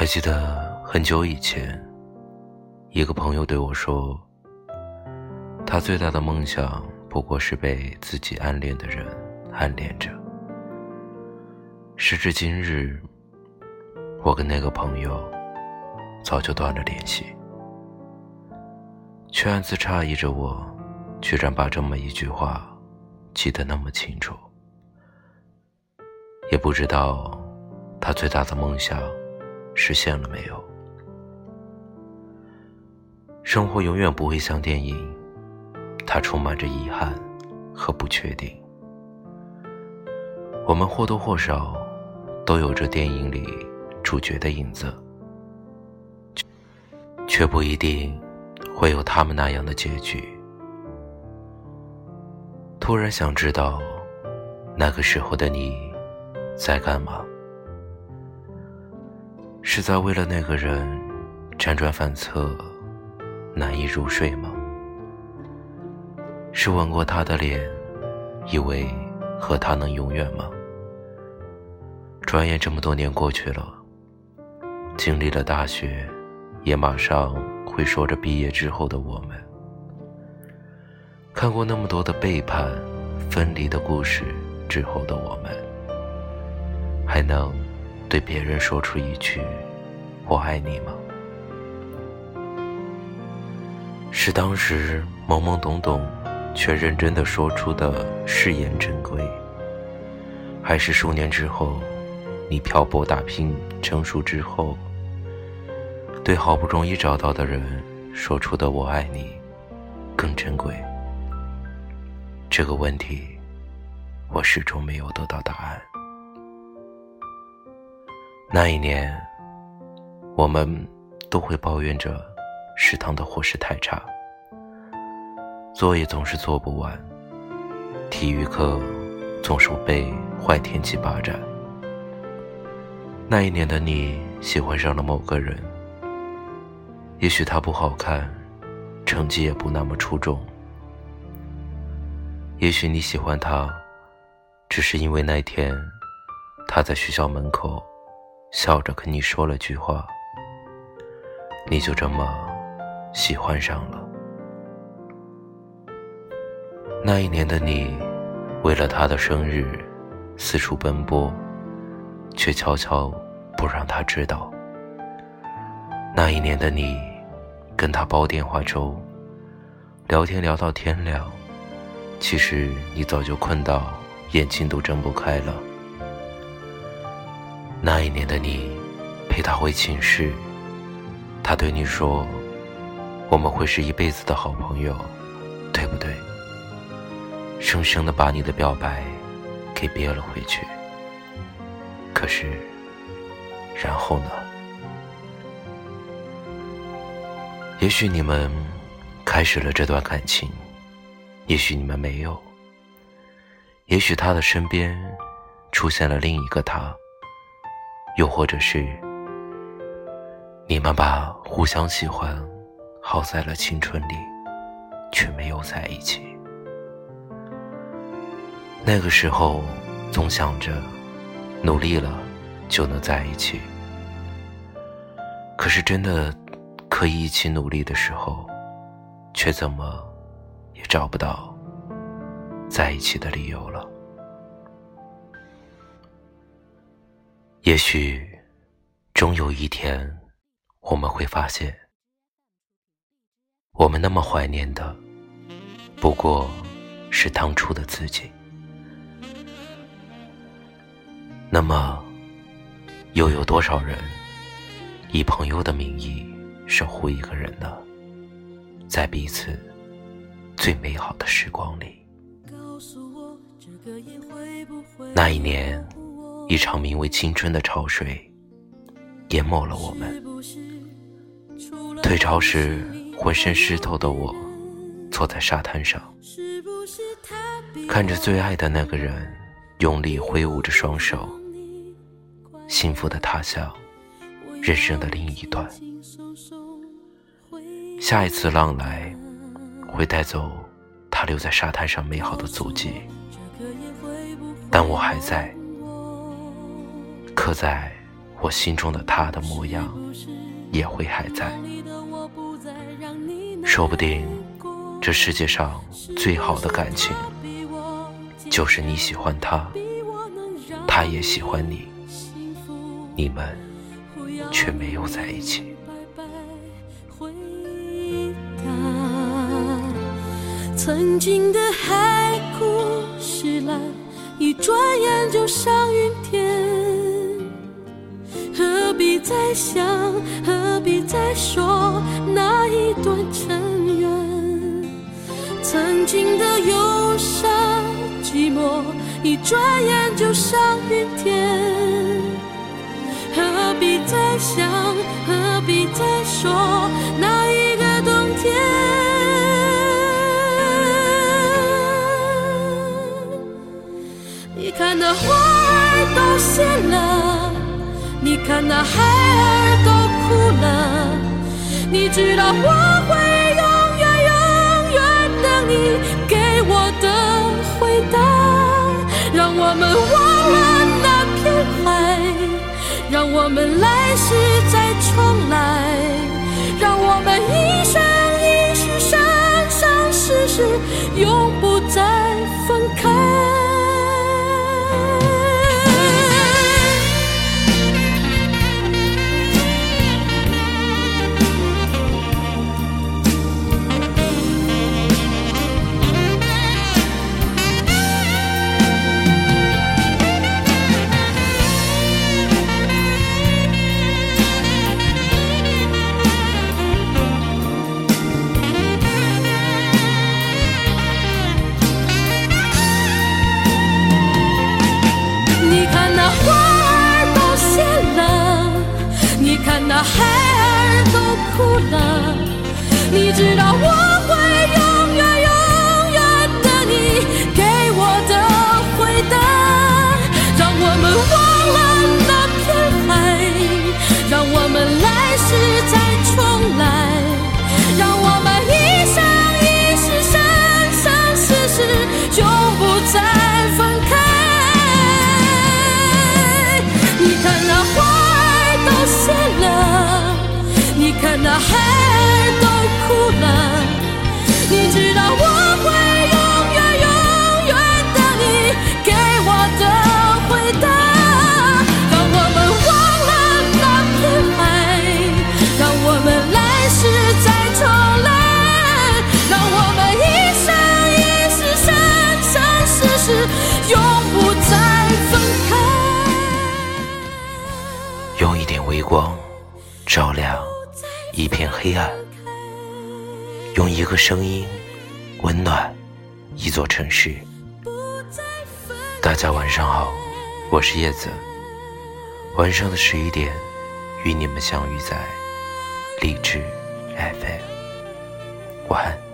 还记得很久以前，一个朋友对我说，他最大的梦想不过是被自己暗恋的人暗恋着。时至今日，我跟那个朋友早就断了联系，却暗自诧异着我，居然把这么一句话记得那么清楚。也不知道他最大的梦想实现了没有。生活永远不会像电影，它充满着遗憾和不确定。我们或多或少都有着电影里主角的影子，却不一定会有他们那样的结局。突然想知道，那个时候的你。在干嘛？是在为了那个人辗转反侧、难以入睡吗？是吻过他的脸，以为和他能永远吗？转眼这么多年过去了，经历了大学，也马上会说着毕业之后的我们。看过那么多的背叛、分离的故事之后的我们。还能对别人说出一句“我爱你”吗？是当时懵懵懂懂却认真的说出的誓言珍贵，还是数年之后你漂泊打拼成熟之后，对好不容易找到的人说出的“我爱你”更珍贵？这个问题，我始终没有得到答案。那一年，我们都会抱怨着食堂的伙食太差，作业总是做不完，体育课总是被坏天气霸占。那一年的你喜欢上了某个人，也许他不好看，成绩也不那么出众，也许你喜欢他，只是因为那天他在学校门口。笑着跟你说了句话，你就这么喜欢上了。那一年的你，为了他的生日四处奔波，却悄悄不让他知道。那一年的你，跟他煲电话粥，聊天聊到天亮，其实你早就困到眼睛都睁不开了。那一年的你，陪他回寝室，他对你说：“我们会是一辈子的好朋友，对不对？”生生的把你的表白给憋了回去。可是，然后呢？也许你们开始了这段感情，也许你们没有，也许他的身边出现了另一个他。又或者是，你们把互相喜欢耗在了青春里，却没有在一起。那个时候，总想着努力了就能在一起。可是真的可以一起努力的时候，却怎么也找不到在一起的理由了。也许，终有一天，我们会发现，我们那么怀念的，不过是当初的自己。那么，又有多少人以朋友的名义守护一个人呢？在彼此最美好的时光里，那一年。一场名为青春的潮水，淹没了我们。退潮时，浑身湿透的我，坐在沙滩上，看着最爱的那个人用力挥舞着双手，幸福的踏向人生的另一端。下一次浪来，会带走他留在沙滩上美好的足迹，但我还在。刻在我心中的他的模样也会还在。说不定，这世界上最好的感情，就是你喜欢他，他也喜欢你，你们却没有在一起。曾经的海枯石烂，一转眼就上云天。何必再想，何必再说那一段尘缘？曾经的忧伤寂寞，一转眼就上云天。何必再想，何必再说那一个冬天？你看那花儿都谢了，你看那孩儿都哭了，你知道我会永远永远等你给我的回答。让我们忘了那片海，让我们来世再重来，让我们一生一世生生世世永不再孩儿都哭了，你知道我用一点微光照亮。一片黑暗，用一个声音温暖一座城市。大家晚上好，我是叶子。晚上的十一点，与你们相遇在励志 FM。晚安。